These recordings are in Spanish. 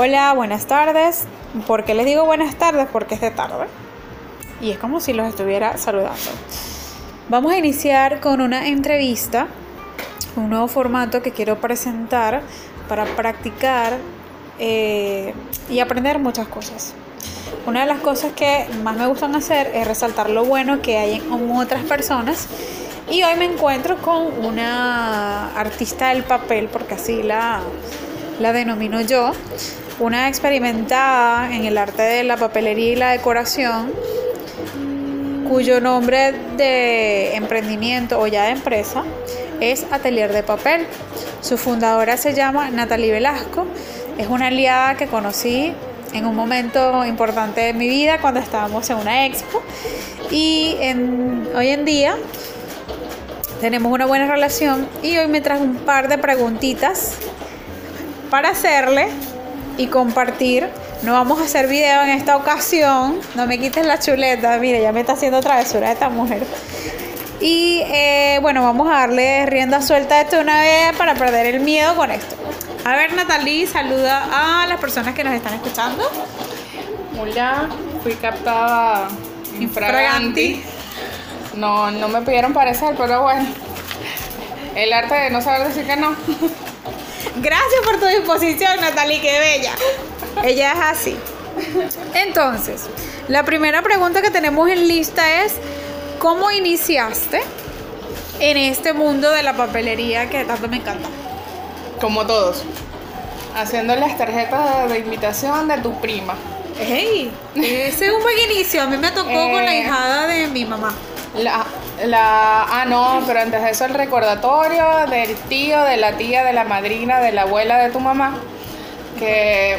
Hola, buenas tardes. ¿Por qué les digo buenas tardes? Porque es de tarde. Y es como si los estuviera saludando. Vamos a iniciar con una entrevista, un nuevo formato que quiero presentar para practicar eh, y aprender muchas cosas. Una de las cosas que más me gustan hacer es resaltar lo bueno que hay en otras personas. Y hoy me encuentro con una artista del papel, porque así la, la denomino yo, una experimentada en el arte de la papelería y la decoración, cuyo nombre de emprendimiento o ya de empresa es Atelier de Papel. Su fundadora se llama Natalie Velasco, es una aliada que conocí en un momento importante de mi vida cuando estábamos en una expo y hoy en día tenemos una buena relación y hoy me trajo un par de preguntitas para hacerle y compartir. No vamos a hacer video en esta ocasión. No me quites la chuleta. Mira, ya me está haciendo travesura esta mujer. Y eh, bueno, vamos a darle rienda suelta a esto una vez para perder el miedo con esto. A ver, Natalie, saluda a las personas que nos están escuchando. Hola, fui captada infraganti. No, no me pidieron parecer, pero bueno. El arte de no saber decir que no. Gracias por tu disposición, Natalie, qué bella. Ella es así. Entonces, la primera pregunta que tenemos en lista es, ¿cómo iniciaste en este mundo de la papelería que tanto me encanta? Como todos, haciendo las tarjetas de invitación de tu prima. ¡Ey! Ese es un buen inicio. A mí me tocó con la eh, hijada de mi mamá. La, la, ah, no, pero antes de eso el recordatorio del tío, de la tía, de la madrina, de la abuela de tu mamá, que,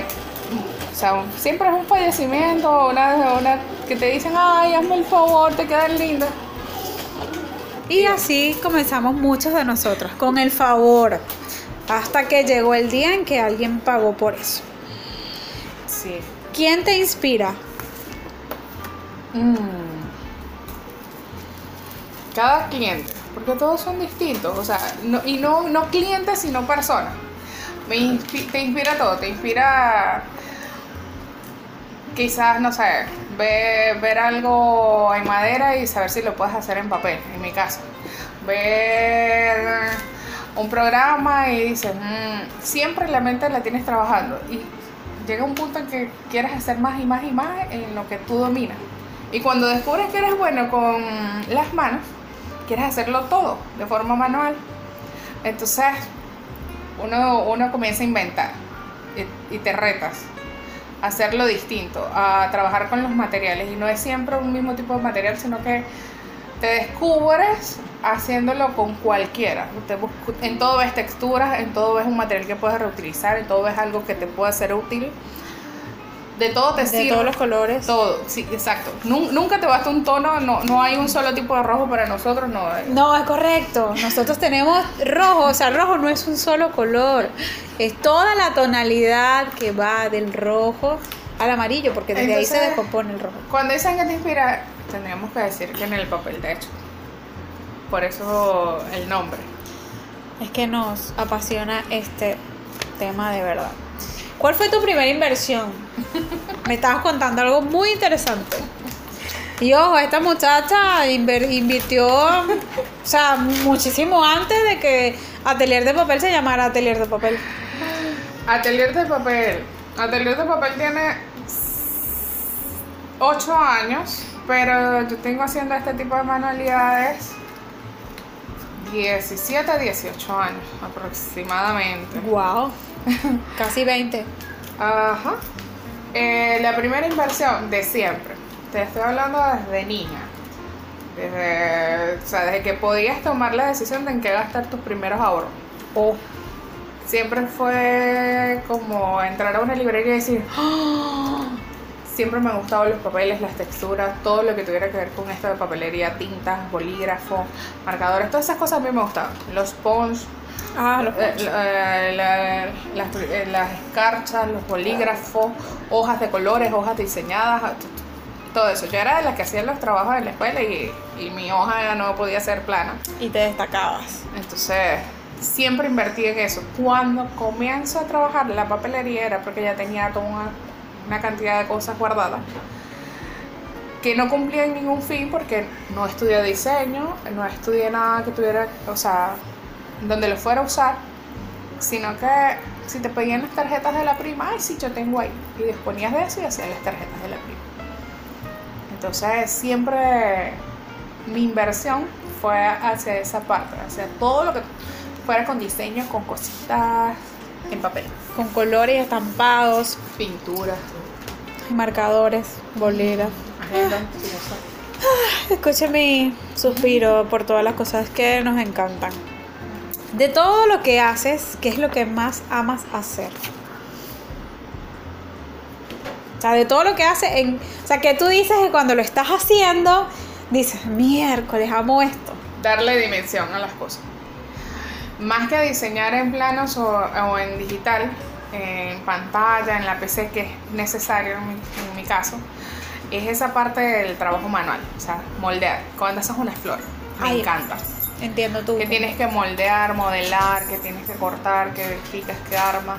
o sea, siempre es un fallecimiento, una, una que te dicen, ay, hazme el favor, te quedan lindas. Y así comenzamos muchos de nosotros, con el favor, hasta que llegó el día en que alguien pagó por eso. Sí. ¿Quién te inspira? Mm cada cliente, porque todos son distintos, o sea, y no, no clientes, sino personas. Me te inspira todo, te inspira quizás, no sé, ver, ver algo en madera y saber si lo puedes hacer en papel, en mi caso. Ver un programa y dices, mm, siempre la mente la tienes trabajando y llega un punto en que quieres hacer más y más y más en lo que tú dominas. Y cuando descubres que eres bueno con las manos, quieres hacerlo todo de forma manual. Entonces, uno, uno comienza a inventar y, te retas a hacerlo distinto, a trabajar con los materiales. Y no es siempre un mismo tipo de material, sino que te descubres haciéndolo con cualquiera. en todo ves texturas, en todo ves un material que puedes reutilizar, en todo ves algo que te puede ser útil de todo te de todos los colores. Todo, sí, exacto. Nunca te basta un tono, no, no hay un solo tipo de rojo para nosotros, no. No, es correcto. Nosotros tenemos rojo, o sea, rojo no es un solo color, es toda la tonalidad que va del rojo al amarillo, porque desde ahí se descompone el rojo. Cuando dicen que te inspira, tendríamos que decir que en el papel, de hecho. Por eso el nombre. Es que nos apasiona este tema de verdad. ¿Cuál fue tu primera inversión? Me estabas contando algo muy interesante. Y ojo, esta muchacha invirtió, o sea, muchísimo antes de que Atelier de Papel se llamara Atelier de Papel. Atelier de Papel. Atelier de Papel tiene 8 años, pero yo tengo haciendo este tipo de manualidades 17, 18 años aproximadamente. Wow. Casi 20. Ajá. Eh, la primera inversión de siempre. Te estoy hablando desde niña. Desde, o sea, desde que podías tomar la decisión de en qué gastar tus primeros ahorros. Oh. Siempre fue como entrar a una librería y decir, ¡Ah! siempre me han gustado los papeles, las texturas, todo lo que tuviera que ver con esto de papelería, tintas, bolígrafos, marcadores, todas esas cosas a mí me gustaban. Los pons, Ah, los eh, eh, las, eh, las escarchas, los bolígrafos, hojas de colores, hojas diseñadas, todo eso. Yo era de las que hacían los trabajos en la escuela y, y mi hoja no podía ser plana. Y te destacabas. Entonces, siempre invertí en eso. Cuando comienzo a trabajar en la papelería era porque ya tenía toda una, una cantidad de cosas guardadas que no cumplían ningún fin porque no estudié diseño, no estudié nada que tuviera, o sea, donde lo fuera a usar, sino que si te pedían las tarjetas de la prima, ay, sí, yo tengo ahí, y disponías de eso y hacías las tarjetas de la prima. Entonces, siempre mi inversión fue hacia esa parte, hacia todo lo que fuera con diseño, con cositas en papel, Con colores estampados, pinturas, marcadores, boleras. agenda. Escuche mi suspiro por todas las cosas que nos encantan. De todo lo que haces, ¿qué es lo que más amas hacer? O sea, de todo lo que haces, en, o sea, que tú dices que cuando lo estás haciendo, dices, miércoles, amo esto. darle dimensión a las cosas. Más que diseñar en planos o, o en digital, en pantalla, en la PC, que es necesario en mi, en mi caso, es esa parte del trabajo manual, o sea, moldear. Cuando haces una flor, me Ay. encanta. Entiendo tú. Que tienes que moldear, modelar, que tienes que cortar, que picas, que armas.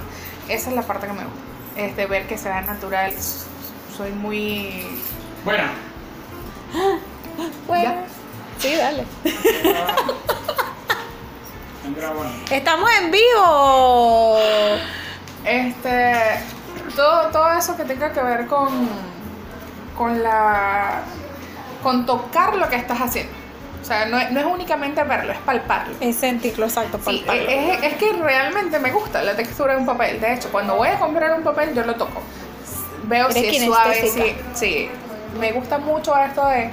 Esa es la parte que me gusta. Es de ver que se vea natural. Soy muy... Bueno, Bueno, ¿Ya? sí, dale. Estamos en vivo. Este, todo, todo eso que tenga que ver con, con la, con tocar lo que estás haciendo. O sea, no, es- no es únicamente verlo, es palparlo. Es sentirlo exacto, Sí, palpable. es, es que realmente me gusta la textura de un papel. De hecho, cuando voy a comprar un papel, yo lo toco. Veo si es suave, sí, sí. Me gusta mucho esto de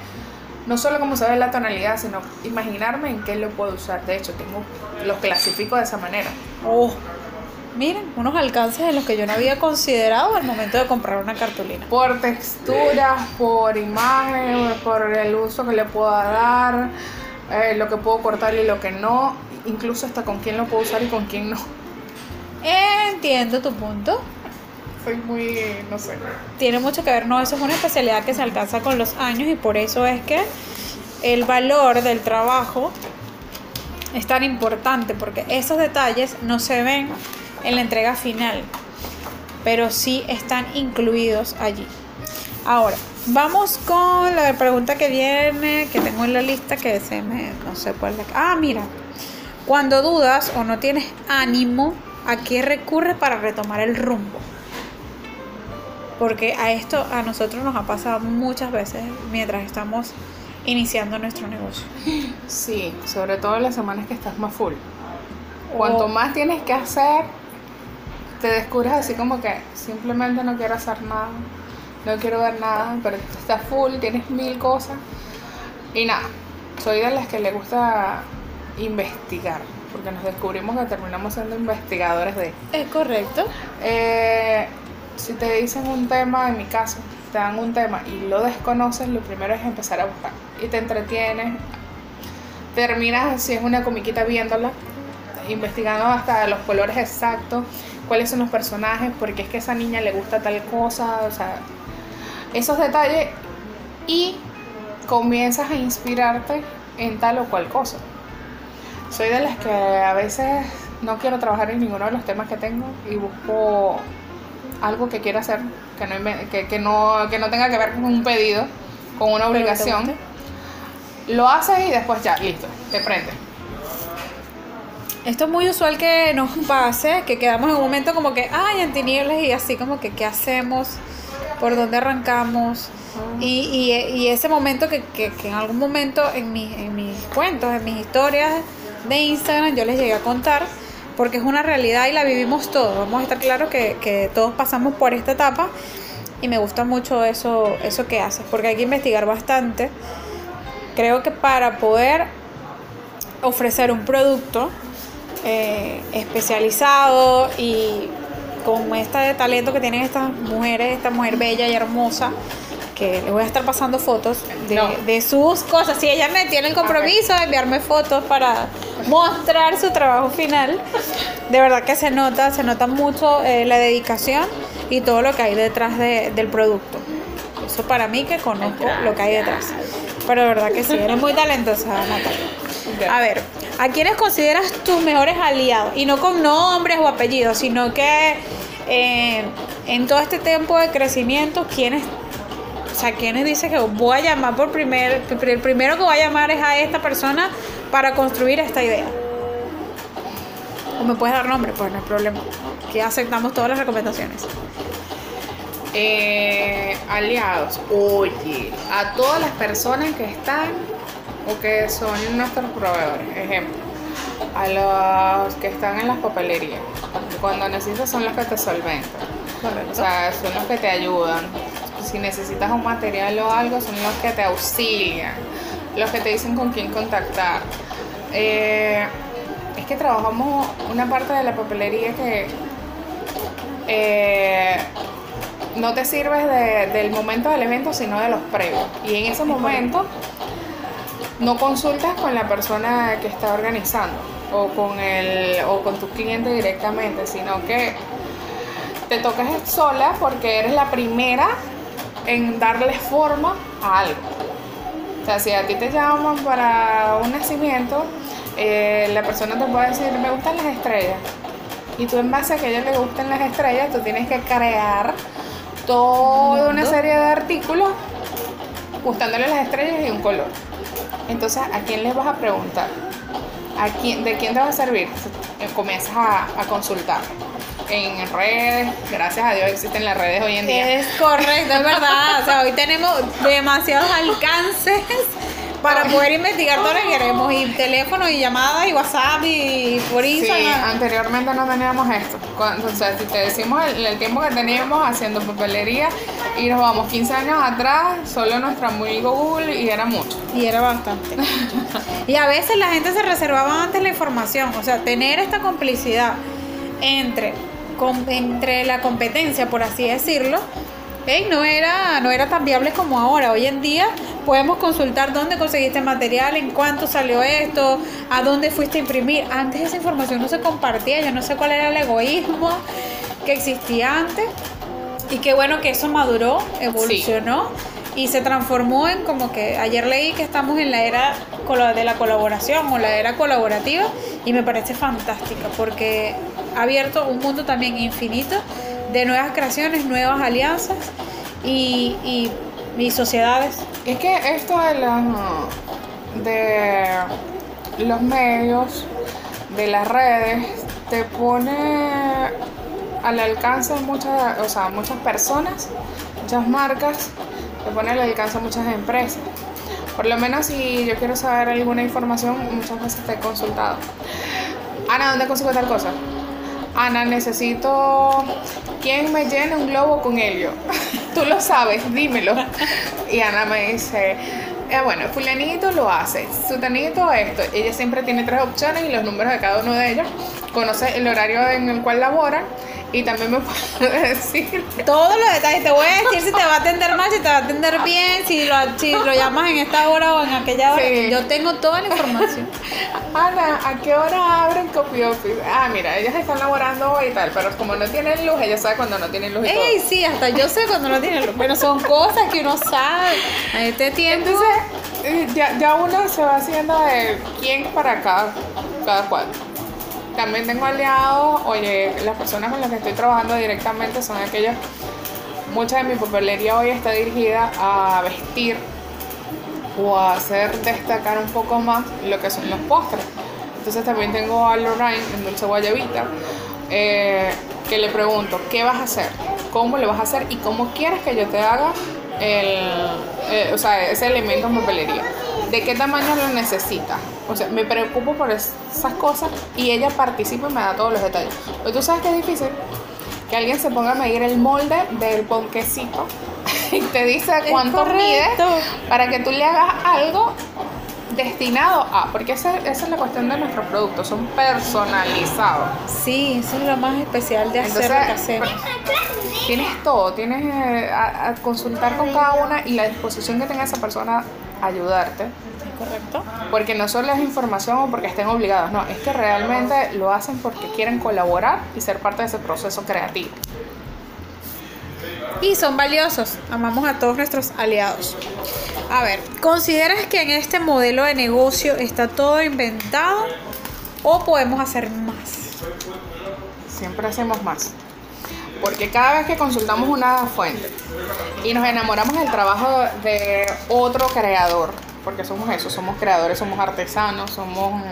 no solo cómo se ve la tonalidad, sino imaginarme en qué lo puedo usar. De hecho, tengo los clasifico de esa manera. Oh, miren, unos alcances en los que yo no había considerado al momento de comprar una cartulina. por texturas, por imagen, por el uso que le pueda dar, eh, lo que puedo cortar y lo que no, incluso hasta con quién lo puedo usar y con quién no. Entiendo tu punto. Soy muy, no sé. Tiene mucho que ver, no, eso es una especialidad que se alcanza con los años y por eso es que el valor del trabajo es tan importante porque esos detalles no se ven en la entrega final, pero sí están incluidos allí. Ahora, vamos con la pregunta que viene, que tengo en la lista, que se me, no sé cuál es Ah, mira, cuando dudas o no tienes ánimo, ¿a qué recurres para retomar el rumbo? Porque a esto a nosotros nos ha pasado muchas veces mientras estamos iniciando nuestro negocio. Sí, sobre todo en las semanas que estás más full. Cuanto Oh. más tienes que hacer, te descubres así como que simplemente no quiero hacer nada, no quiero ver nada, pero estás full, tienes mil cosas. Y nada, soy de las que le gusta investigar, porque nos descubrimos que terminamos siendo investigadores de... Es correcto. Eh, si te dicen un tema, en mi caso, te dan un tema y lo desconoces, lo primero es empezar a buscar. Y te entretienes, terminas, si es una comiquita viéndola, investigando hasta los colores exactos, cuáles son los personajes, porque es que a esa niña le gusta tal cosa, o sea, esos detalles y comienzas a inspirarte en tal o cual cosa. Soy de las que a veces no quiero trabajar en ninguno de los temas que tengo y busco algo que quiera hacer, que no, que, que no, que no tenga que ver con un pedido, con una obligación. Lo haces y después ya, listo, te prende. Esto es muy usual que nos pase, que quedamos en un momento como que, ay, en tinieblas y así como que, ¿qué hacemos? ¿Por dónde arrancamos? Y, y, y ese momento que, que, que en algún momento en, mi- en mis cuentos, en mis historias de Instagram, yo les llegué a contar, porque es una realidad y la vivimos todos. Vamos a estar claros que, que todos pasamos por esta etapa y me gusta mucho eso, eso que haces, porque hay que investigar bastante. Creo que para poder ofrecer un producto eh, especializado y con este talento que tienen estas mujeres, esta mujer bella y hermosa, que le voy a estar pasando fotos de, No. de sus cosas. Si ella me tiene el compromiso de enviarme fotos para mostrar su trabajo final, de verdad que se nota, se nota mucho eh, la dedicación y todo lo que hay detrás de- del producto. Eso para mí que conozco lo que hay detrás. Pero de verdad que sí, eres muy talentosa, Natalia. A ver, ¿a quiénes consideras tus mejores aliados? Y no con nombres o apellidos, sino que eh, en todo este tiempo de crecimiento, ¿quiénes, o sea, quiénes dices que voy a llamar por primer, el primero que voy a llamar es a esta persona para construir esta idea? O me puedes dar nombre, pues no hay problema. Que aceptamos todas las recomendaciones. Eh, aliados, oye, a todas las personas que están o que son nuestros proveedores, ejemplo, a los que están en las papelerías, cuando necesitas son los que te solventan, o sea, son los que te ayudan, si necesitas un material o algo, son los que te auxilian, los que te dicen con quién contactar. Eh, es que trabajamos una parte de la papelería que eh, no te sirves de- del momento del evento, sino de los previos. Y en ese momento no consultas con la persona que está organizando o con, el, o con tu cliente directamente, sino que te tocas sola porque eres la primera en darle forma a algo. O sea, si a ti te llaman para un nacimiento, eh, la persona te puede decir, me gustan las estrellas. Y tú en base a que a ella le gusten las estrellas, tú tienes que crear toda una serie de artículos gustándole las estrellas y un color. Entonces, ¿a quién les vas a preguntar? ¿A quién, ¿De quién te va a servir? Comienzas a, a consultar en redes, gracias a Dios existen las redes hoy en día. Es correcto, es verdad. O sea, hoy tenemos demasiados alcances para poder investigar todo lo que queremos. Y teléfono, y llamadas, y WhatsApp, y por Sí, Instagram. anteriormente no teníamos esto. Cuando, o sea, si te decimos el, el tiempo que teníamos haciendo papelería y nos vamos 15 años atrás, solo nuestro amigo Google y era mucho. Y era bastante. Y a veces la gente se reservaba antes la información. O sea, tener esta complicidad entre, entre la competencia, por así decirlo, no, era, no era tan viable como ahora. Hoy en día podemos consultar dónde conseguiste material, en cuánto salió esto, a dónde fuiste a imprimir. Antes esa información no se compartía. Yo no sé cuál era el egoísmo que existía antes. Y qué bueno que eso maduró, evolucionó y se transformó en como que ayer leí que estamos en la era de la colaboración o la era colaborativa y me parece fantástica porque ha abierto un mundo también infinito de nuevas creaciones, nuevas alianzas y, y, y sociedades. Es que esto de los, de los medios, de las redes, te pone al alcance de muchas, o sea, muchas personas, muchas marcas, te pone al alcance muchas empresas. Por lo menos si yo quiero saber alguna información, muchas veces te he consultado. Ana, ¿dónde consigo tal cosa? Ana, necesito quien me llene un globo con helio. Tú lo sabes, dímelo. Y Ana me dice, eh, bueno, fulanito lo hace, sutanito esto. Ella siempre tiene tres opciones y los números de cada uno de ellos. Conoce el horario en el cual laboran y también me puede decir Todos los detalles, te voy a decir si te va a atender mal, si te va a atender bien, si lo, si lo llamas en esta hora o en aquella hora. Sí. Yo tengo toda la información. Ana, ¿a qué hora abren copy office? Ah, mira, ellas están laborando hoy y tal, pero como no tienen luz, ella sabe cuando no tienen luz y todo. Ey, sí, hasta yo sé cuando no tiene luz. Bueno, son cosas que uno sabe. A este tiempo. Entonces, eh, ya, ya uno se va haciendo de quién para cada, cada cual. También tengo aliados, oye, las personas con las que estoy trabajando directamente son aquellas, mucha de mi papelería hoy está dirigida a vestir o a hacer destacar un poco más lo que son los postres. Entonces también tengo a Lorraine en Dulce Guayabita, eh, que le pregunto, ¿qué vas a hacer? ¿Cómo lo vas a hacer? ¿Y cómo quieres que yo te haga el, eh, o sea, ese elemento en papelería? ¿De qué tamaño lo necesitas? O sea, me preocupo por es- esas cosas y ella participa y me da todos los detalles. Pero tú sabes que es difícil que alguien se ponga a medir el molde del ponquecito y te dice cuánto mide para que tú le hagas algo destinado a, porque esa, esa es la cuestión de nuestros productos, son personalizados. Sí, eso es lo más especial de hacer lo que hacemos. tienes todo, tienes eh, a, a consultar con cada una y la disposición que tenga esa persona ayudarte. ¿Correcto? Porque no solo es información o porque estén obligados, no, es que realmente lo hacen porque quieren colaborar y ser parte de ese proceso creativo. y son valiosos. Amamos a todos nuestros aliados. A ver, ¿consideras que en este modelo de negocio está todo inventado o podemos hacer más? Siempre hacemos más. Porque cada vez que consultamos una fuente y nos enamoramos del trabajo de otro creador, porque somos eso, somos creadores, somos artesanos, somos...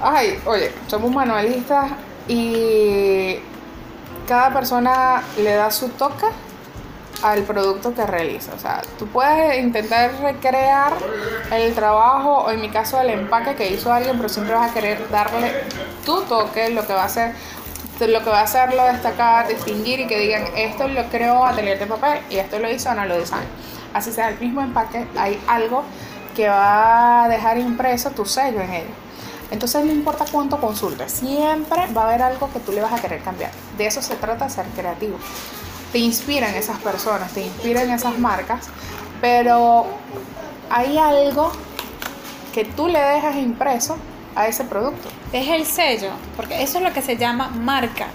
Ay, oye, somos manualistas y cada persona le da su toque al producto que realiza. O sea, tú puedes intentar recrear el trabajo o en mi caso el empaque que hizo alguien, pero siempre vas a querer darle tu toque, lo que va a hacer lo que va a hacerlo destacar, distinguir y que digan esto lo creó Atelier de Papel y esto lo hizo Ana lo Design. Así sea el mismo empaque, hay algo que va a dejar impreso tu sello en ello. Entonces no importa cuánto consultes, siempre va a haber algo que tú le vas a querer cambiar. De eso se trata ser creativo. Te inspiran esas personas, te inspiran esas marcas, pero hay algo que tú le dejas impreso a ese producto. Es el sello, porque eso es lo que se llama marca.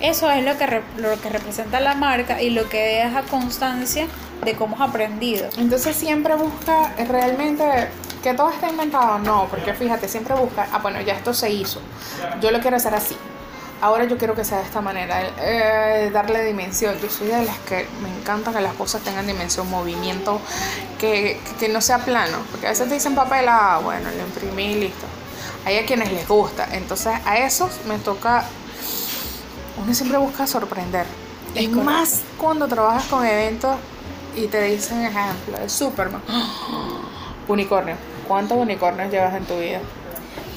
Eso es lo que, lo que representa la marca y lo que deja constancia de cómo has aprendido. Entonces siempre busca realmente que todo esté inventado. No, porque fíjate, siempre busca, ah, bueno, ya esto se hizo. Yo lo quiero hacer así. Ahora yo quiero que sea de esta manera, eh, darle dimensión. Yo soy de las que me encanta que las cosas tengan dimensión, movimiento, que, que no sea plano. Porque a veces te dicen papel, ah, bueno, lo imprimí y listo hay a quienes les gusta. Entonces a esos me toca, uno siempre busca sorprender. Es más cuando trabajas con eventos y te dicen ejemplo, de Superman. Unicornio. ¿Cuántos unicornios llevas en tu vida?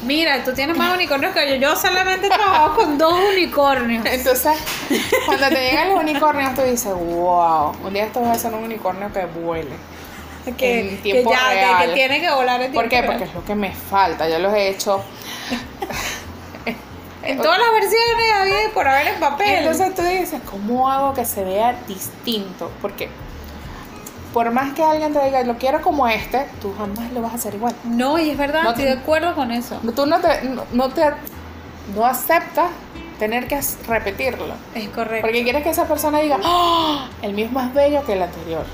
Mira, tú tienes más unicornios que yo. Yo solamente trabajo con dos unicornios. Entonces, cuando te llegan los unicornios, tú dices, wow, un día esto va a ser un unicornio que vuele que, tiempo ya, Que, tiene que volar en tiempo ¿Por qué? Porque es lo que me falta. Yo los he hecho. en todas las versiones había por haber en papel. Entonces tú dices, ¿cómo hago que se vea distinto? Porque por más que alguien te diga, lo quiero como este, tú jamás lo vas a hacer igual. No, y es verdad, no estoy de acuerdo con eso. Tú no te, no, te no aceptas tener que repetirlo. Es correcto. Porque quieres que esa persona diga, ¡Oh! el mismo es bello que el anterior.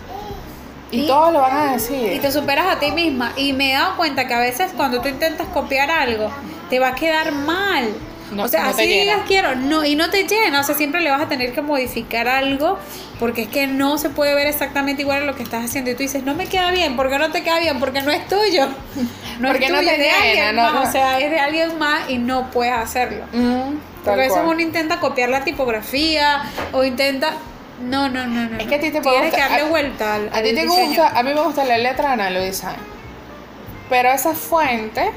Y, todos lo van a decir. Y te superas a ti misma. Y me he dado cuenta que a veces cuando tú intentas copiar algo, te va a quedar mal. o sea, así digas quiero, no, y no te llena, o sea, siempre le vas a tener que modificar algo porque es que no se puede ver exactamente igual a lo que estás haciendo y tú dices, no me queda bien, ¿por qué no te queda bien? Porque no es tuyo, no porque es tuyo, no es de alguien más, o sea, es de alguien más y no puedes hacerlo. Mm, porque a veces uno intenta copiar la tipografía o intenta, no, no, no, no. Es que a ti te puede Tienes que darle vuelta al, A ti te gusta, a mí me gusta la letra de Design. Pero esa fuente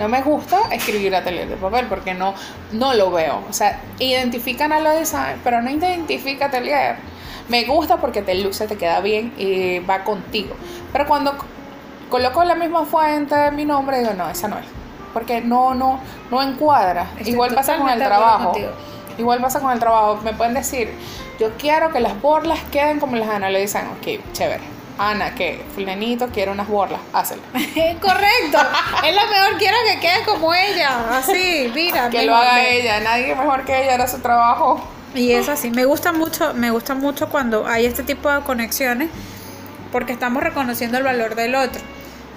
no me gusta escribir atelier de papel porque no, no lo veo. O sea, identifican a lo design, pero no identifica atelier. Me gusta porque te luce, te queda bien y va contigo. Pero cuando coloco la misma fuente, mi nombre, digo, no, esa no es. Porque no, no, no encuadra. Igual pasa con el trabajo. Igual pasa con el trabajo. Me pueden decir, yo quiero que las borlas queden como las Ana le dicen, ok, chévere. Ana, que fulanito quiere unas borlas, hazlo. Correcto, es lo mejor, quiero que quede como ella, así, mira. Que lo haga ella, nadie mejor que ella, era su trabajo. Y es así, me gusta mucho, me gusta mucho cuando hay este tipo de conexiones, porque estamos reconociendo el valor del otro.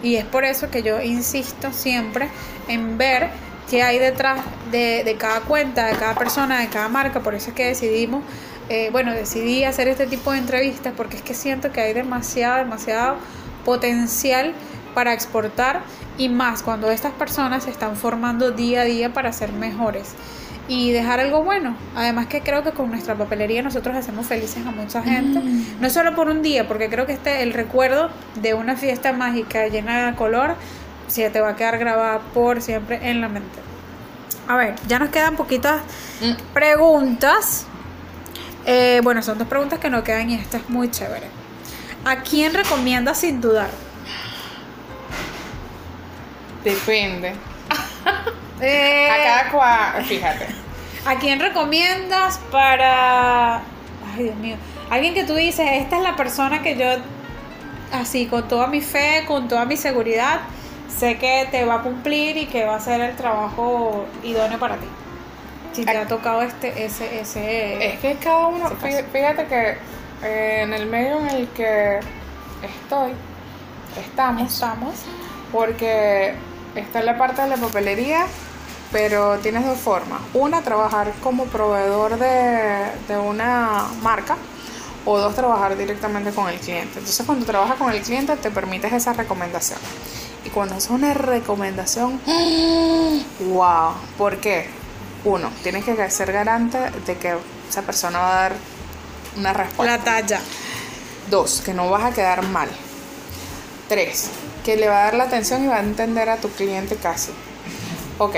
Y es por eso que yo insisto siempre en ver qué hay detrás de, de cada cuenta, de cada persona, de cada marca. Por eso es que decidimos eh, bueno, decidí hacer este tipo de entrevistas porque es que siento que hay demasiado, demasiado potencial para exportar y más cuando estas personas se están formando día a día para ser mejores y dejar algo bueno. Además que creo que con nuestra papelería nosotros hacemos felices a mucha gente, mm. no solo por un día, porque creo que este el recuerdo de una fiesta mágica llena de color se te va a quedar grabada por siempre en la mente. A ver, ya nos quedan poquitas mm. preguntas. Eh, bueno, son dos preguntas que no quedan y esta es muy chévere. ¿A quién recomiendas sin dudar? Depende. Eh, a cada cual, fíjate. ¿A quién recomiendas para... Ay, Dios mío. Alguien que tú dices, esta es la persona que yo, así, con toda mi fe, con toda mi seguridad, sé que te va a cumplir y que va a hacer el trabajo idóneo para ti. Si te ha tocado este, ese, ese... Es que cada uno, fíjate que eh, en el medio en el que estoy, estamos, Estamos. porque está en la parte de la papelería, pero tienes dos formas. Una, trabajar como proveedor de, de una marca, o dos, trabajar directamente con el cliente. Entonces, cuando trabajas con el cliente, te permites esa recomendación. Y cuando es una recomendación, wow, ¿por qué? Uno, tienes que ser garante de que esa persona va a dar una respuesta. La talla. Dos, que no vas a quedar mal. Tres, que le va a dar la atención y va a entender a tu cliente casi. Ok,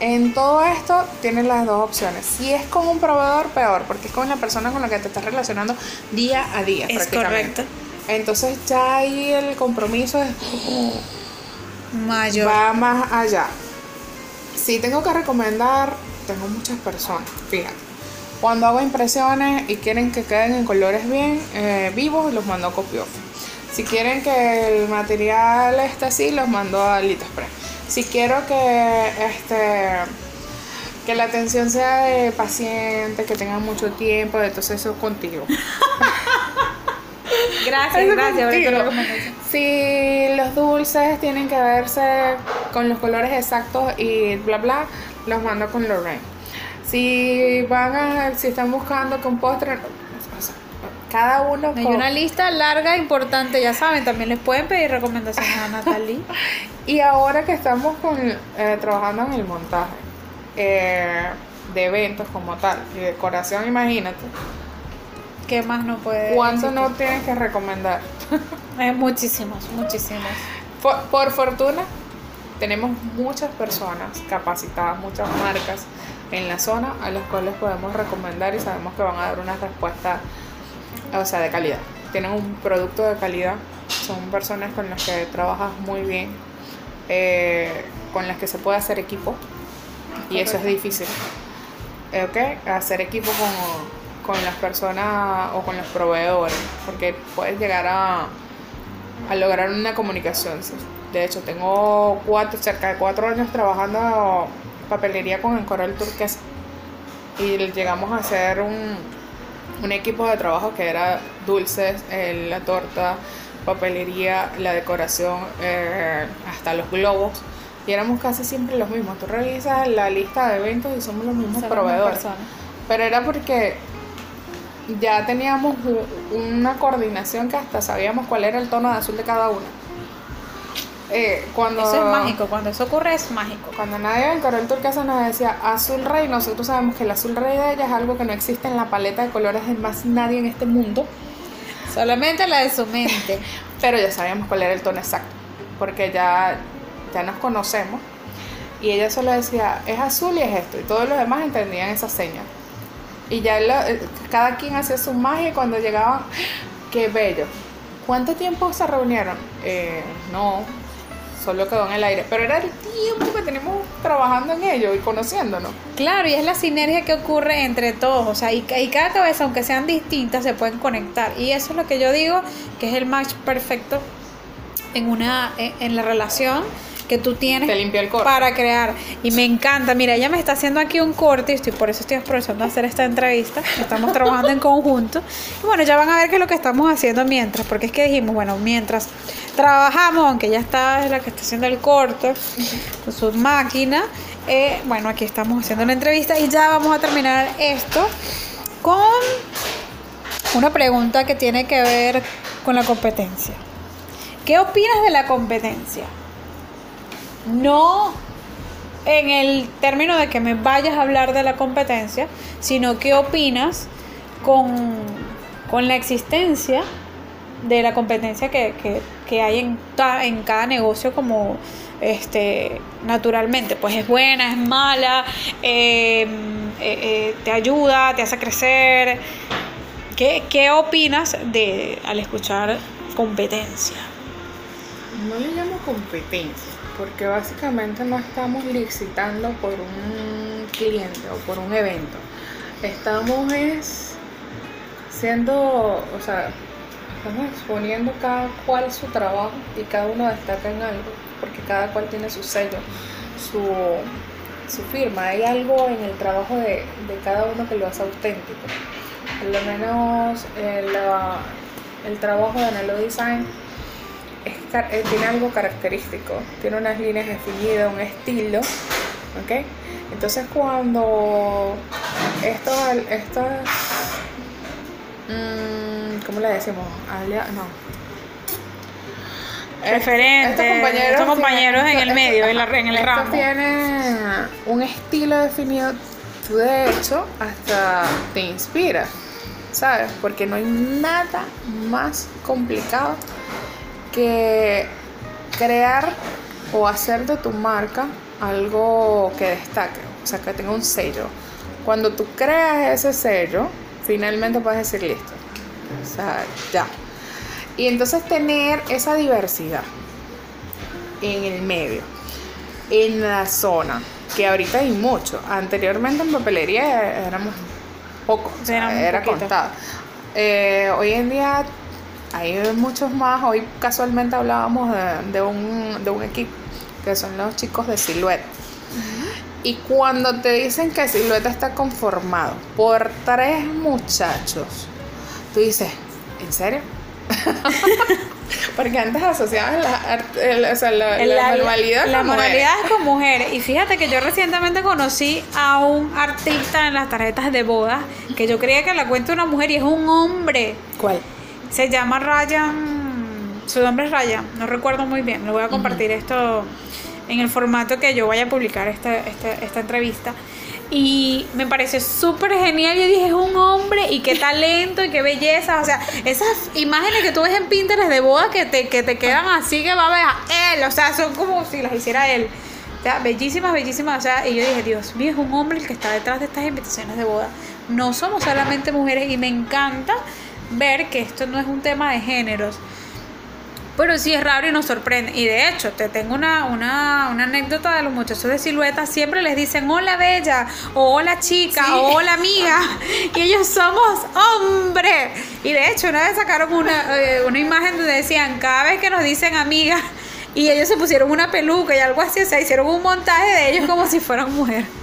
en todo esto tienes las dos opciones. Si es con un proveedor, peor, porque es con la persona con la que te estás relacionando día a día. Es prácticamente. correcto. Entonces ya ahí el compromiso es, Mayor. va más allá. Si tengo que recomendar, tengo muchas personas, fíjate. Cuando hago impresiones y quieren que queden en colores bien eh, vivos, los mando a Copioff. Si quieren que el material esté así, los mando a Litospray. Si quiero que este que la atención sea de paciente, que tengan mucho tiempo, entonces eso es contigo. Gracias, Eso gracias. contigo. lo. Si los dulces tienen que verse con los colores exactos y bla bla, los mando con Lorraine. Si van a, si están buscando con postre, o sea, cada uno Hay con- una lista larga, importante, ya saben, también les pueden pedir recomendaciones a Natalie. Y ahora que estamos con, eh, trabajando en el montaje eh, de eventos como tal y decoración, imagínate, ¿Qué más no puede ¿cuánto no tienes que recomendar? Eh, muchísimos, muchísimos. Por, por fortuna, tenemos muchas personas capacitadas, muchas marcas en la zona a las cuales podemos recomendar y sabemos que van a dar una respuesta, o sea, de calidad. Tienen un producto de calidad, son personas con las que trabajas muy bien, eh, con las que se puede hacer equipo y eso es difícil. Eh, ¿Ok? Hacer equipo con, con las personas o con los proveedores, porque puedes llegar a, a lograr una comunicación. sí. De hecho, tengo cuatro, cerca de cuatro años trabajando papelería con el Coral Turquesa y llegamos a hacer un, un equipo de trabajo que era dulces, eh, la torta, papelería, la decoración, eh, hasta los globos. Y éramos casi siempre los mismos. Tú revisas la lista de eventos y somos los mismos proveedores. Pero era porque ya teníamos una coordinación que hasta sabíamos cuál era el tono de azul de cada una. Eh, cuando, Eso es mágico, cuando eso ocurre es mágico. Cuando nadie en Coral Turquesa nos decía azul rey, nosotros sabemos que el azul rey de ella es algo que no existe en la paleta de colores de más nadie en este mundo. Solamente la de su mente. Pero ya sabíamos cuál era el tono exacto, porque ya, ya nos conocemos. Y ella solo decía, es azul y es esto. Y todos los demás entendían esa seña. Y ya la- eh, cada quien hacía su magia y cuando llegaban, qué bello. ¿Cuánto tiempo se reunieron? Eh, no, solo quedó en el aire. Pero era el tiempo que tenemos trabajando en ello y conociéndonos. Claro, y es la sinergia que ocurre entre todos, o sea, y, y cada cabeza, aunque sean distintas, se pueden conectar. Y eso es lo que yo digo, que es el match perfecto en una en, en la relación que tú tienes Te limpió el corte. para crear. Y me encanta, mira, ella me está haciendo aquí un corte y estoy, por eso estoy aprovechando de hacer esta entrevista. Estamos trabajando en conjunto. Y bueno, ya van a ver qué es lo que estamos haciendo mientras, porque es que dijimos, bueno, mientras trabajamos, aunque ella está es la que está haciendo el corte con su máquina, eh, bueno, aquí estamos haciendo una entrevista y ya vamos a terminar esto con una pregunta que tiene que ver con la competencia. ¿Qué opinas de la competencia? No en el término de que me vayas a hablar de la competencia, sino qué opinas con, con la existencia de la competencia que, que- que hay en, cada negocio como este naturalmente. Pues es buena es mala eh, eh, eh, te ayuda te hace crecer. ¿Qué, qué opinas de al escuchar competencia No le llamo competencia, porque básicamente no estamos licitando por un cliente o por un evento. Estamos es siendo, o sea, estamos exponiendo cada cual su trabajo y cada uno destaca en algo, porque cada cual tiene su sello, su, su firma, hay algo en el trabajo de, de cada uno que lo hace auténtico. Por lo menos el, ah, el trabajo de Anelo Design es eh, tiene algo característico, tiene unas líneas definidas, un estilo, ¿ok? Entonces cuando estos, estos mm, ¿cómo le decimos? Alia- no. Referentes, estos compañeros en el medio, en la- en el estos ramo. tienen un estilo definido, tú de hecho hasta te inspiras, ¿sabes? Porque no hay nada más complicado que crear o hacer de tu marca algo que destaque, o sea, que tenga un sello. Cuando tú creas ese sello, finalmente puedes decir listo. O sea, ya. Y entonces tener esa diversidad en el medio, en la zona, que ahorita hay mucho. Anteriormente en papelería éramos pocos, o sea, era poquitos. contado. Eh, hoy en día hay muchos más. Hoy casualmente hablábamos de, de un, de un equipo que son los chicos de Silueta. Y cuando te dicen que Silueta está conformado por tres muchachos, tú dices, ¿en serio? Porque antes asociaban la, el- o sea, la, El- la normalidad la con mujeres. moralidad es con mujeres. Y fíjate que yo recientemente conocí a un artista en las tarjetas de bodas que yo creía que la cuenta una mujer y es un hombre. ¿Cuál? Se llama Ryan. Su nombre es Ryan, no recuerdo muy bien. Le voy a compartir esto en el formato que yo vaya a publicar esta, esta, esta entrevista. Y me pareció súper genial. Yo dije, es un hombre y qué talento y qué belleza. O sea, esas imágenes que tú ves en Pinterest de boda que te, que te quedan así que va a ver a él. O sea, son como si las hiciera él. O sea, bellísimas, bellísimas. O sea, y yo dije, Dios mío, es un hombre el que está detrás de estas invitaciones de boda. No somos solamente mujeres y me encanta ver que esto no es un tema de géneros. Pero sí es raro y nos sorprende. Y de hecho, te tengo una, una, una anécdota de los muchachos de silueta. Siempre les dicen hola bella, o hola chica, o hola amiga. Y ellos somos hombres. Y de hecho, una vez sacaron una, eh, una imagen donde decían, cada vez que nos dicen amiga, y ellos se pusieron una peluca y algo así, o sea, hicieron un montaje de ellos como si fueran mujeres.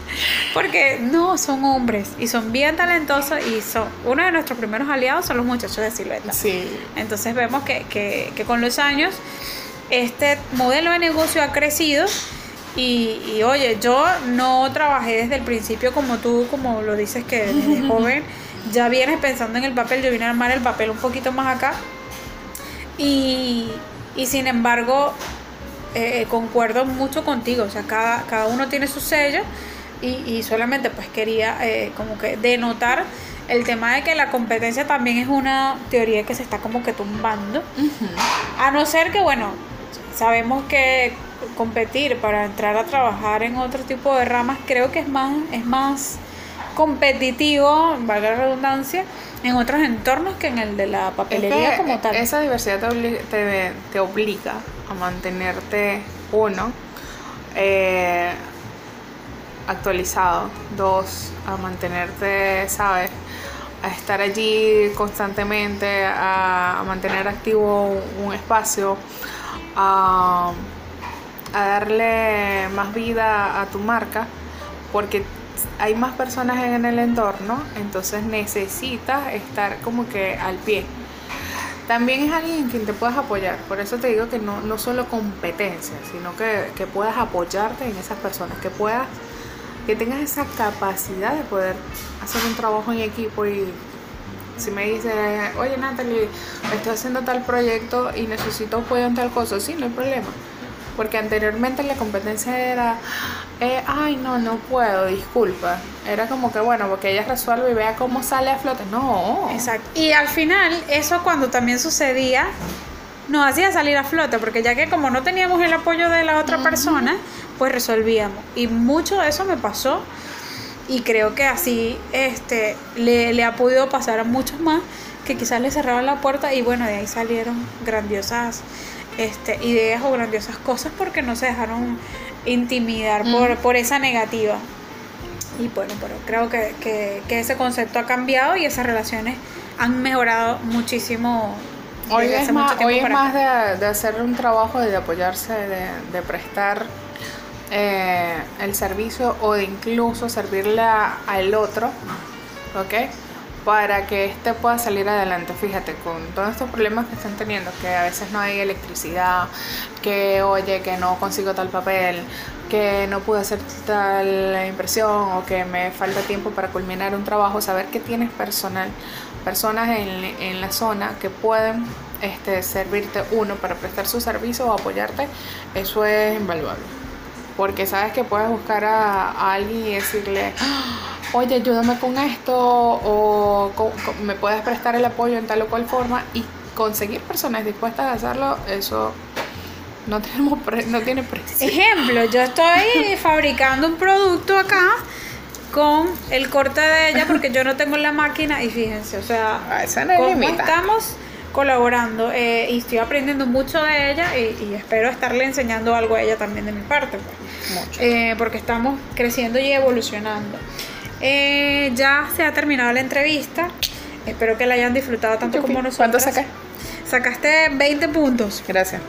Porque no, son hombres y son bien talentosos y son uno de nuestros primeros aliados son los muchachos de silueta. Sí. Entonces vemos que, que, que con los años este modelo de negocio ha crecido y, y, oye, yo no trabajé desde el principio como tú, como lo dices que desde joven ya vienes pensando en el papel, yo vine a armar el papel un poquito más acá y, y sin embargo eh, concuerdo mucho contigo, o sea, cada, cada uno tiene su sello y, y solamente pues quería eh, como que denotar el tema de que la competencia también es una teoría que se está como que tumbando. A no ser que, bueno, sabemos que competir para entrar a trabajar en otro tipo de ramas creo que es más, es más competitivo, valga la redundancia, en otros entornos que en el de la papelería Es que como tal. Esa diversidad te, obli- te, te obliga a mantenerte, uno, eh, actualizado, dos, a mantenerte, ¿sabes? A estar allí constantemente, a, mantener activo un espacio, a, a darle más vida a tu marca, porque hay más personas en el entorno, entonces necesitas estar como que al pie. También es alguien en quien te puedas apoyar, por eso te digo que no, no solo competencia, sino que, que puedas apoyarte en esas personas, que puedas, que tengas esa capacidad de poder hacer un trabajo en equipo y si me dices, oye Natalie, estoy haciendo tal proyecto y necesito apoyo en tal cosa, sí, no hay problema. Porque anteriormente la competencia era, eh, ay, no, no puedo, disculpa. Era como que, bueno, porque ella resuelve y vea cómo sale a flote. No. Exacto. Y al final, eso cuando también sucedía, nos hacía salir a flote, porque ya que como no teníamos el apoyo de la otra persona, pues resolvíamos. Y mucho de eso me pasó. Y creo que así este, le, le ha podido pasar a muchos más que quizás le cerraron la puerta y bueno, de ahí salieron grandiosas este, ideas o grandiosas cosas porque no se dejaron intimidar por, por esa negativa. Y bueno, pero creo que, que, que ese concepto ha cambiado y esas relaciones han mejorado muchísimo. Hoy es más, hoy es más de, de hacer un trabajo, de apoyarse, de, de prestar eh, el servicio o de incluso servirle a- al otro, ¿ok? Para que éste pueda salir adelante. Fíjate, con todos estos problemas que están teniendo, que a veces no hay electricidad, que oye, que no consigo tal papel, que no pude hacer tal impresión o que me falta tiempo para culminar un trabajo, saber que tienes personal, personas en, en la zona que pueden este, servirte uno para prestar su servicio o apoyarte, eso es invaluable. Porque sabes que puedes buscar a, alguien y decirle, "Ah, oye, ayúdame con esto o me puedes prestar el apoyo en tal o cual forma y conseguir personas dispuestas a hacerlo, eso no, tenemos pre- no tiene precio. Ejemplo, yo estoy fabricando un producto acá con el corte de ella porque yo no tengo la máquina y fíjense, o sea, Ah, eso no es cómo limita. estamos colaborando eh, y estoy aprendiendo mucho de ella y, y espero estarle enseñando algo a ella también de mi parte, pues. Mucho. Eh, porque estamos creciendo y evolucionando. Eh, ya se ha terminado la entrevista, espero que la hayan disfrutado tanto como nosotros. ¿Cuánto sacas? Sacaste 20 puntos. Gracias.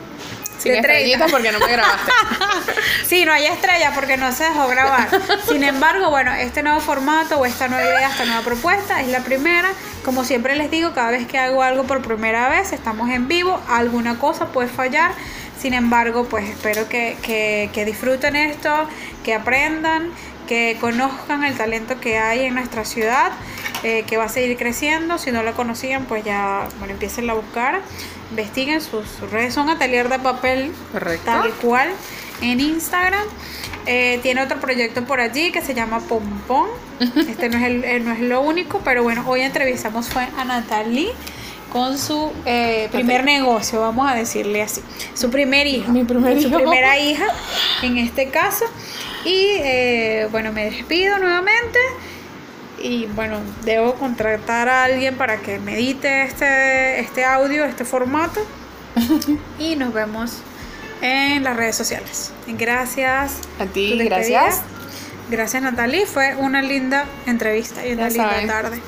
Sin De 30. estrellitas porque no me grabaste. Sí, no hay estrella porque no se dejó grabar. Sin embargo, bueno, este nuevo formato o esta nueva idea, esta nueva propuesta es la primera. Como siempre les digo, cada vez que hago algo por primera vez, estamos en vivo, alguna cosa puede fallar. Sin embargo, pues espero que, que, que disfruten esto, que aprendan, que conozcan el talento que hay en nuestra ciudad, eh, que va a seguir creciendo. Si no lo conocían, pues ya, bueno, empiecen a buscar, investiguen sus, redes. Son Atelier de Papel, Correcto. tal cual, en Instagram. Eh, tiene otro proyecto por allí que se llama Pompón. Este no es, el, eh, no es lo único, pero bueno, hoy entrevistamos fue a Natalie con su eh, primer negocio, vamos a decirle así. Su primer hijo. Mi primer Su hijo. primera hija, en este caso. Y eh, bueno, me despido nuevamente. Y bueno, debo contratar a alguien para que me edite este, este audio, este formato. y nos vemos en las redes sociales. Gracias. A ti, despedida. gracias. Gracias Natalie, fue una linda entrevista y una Ya linda saben. tarde.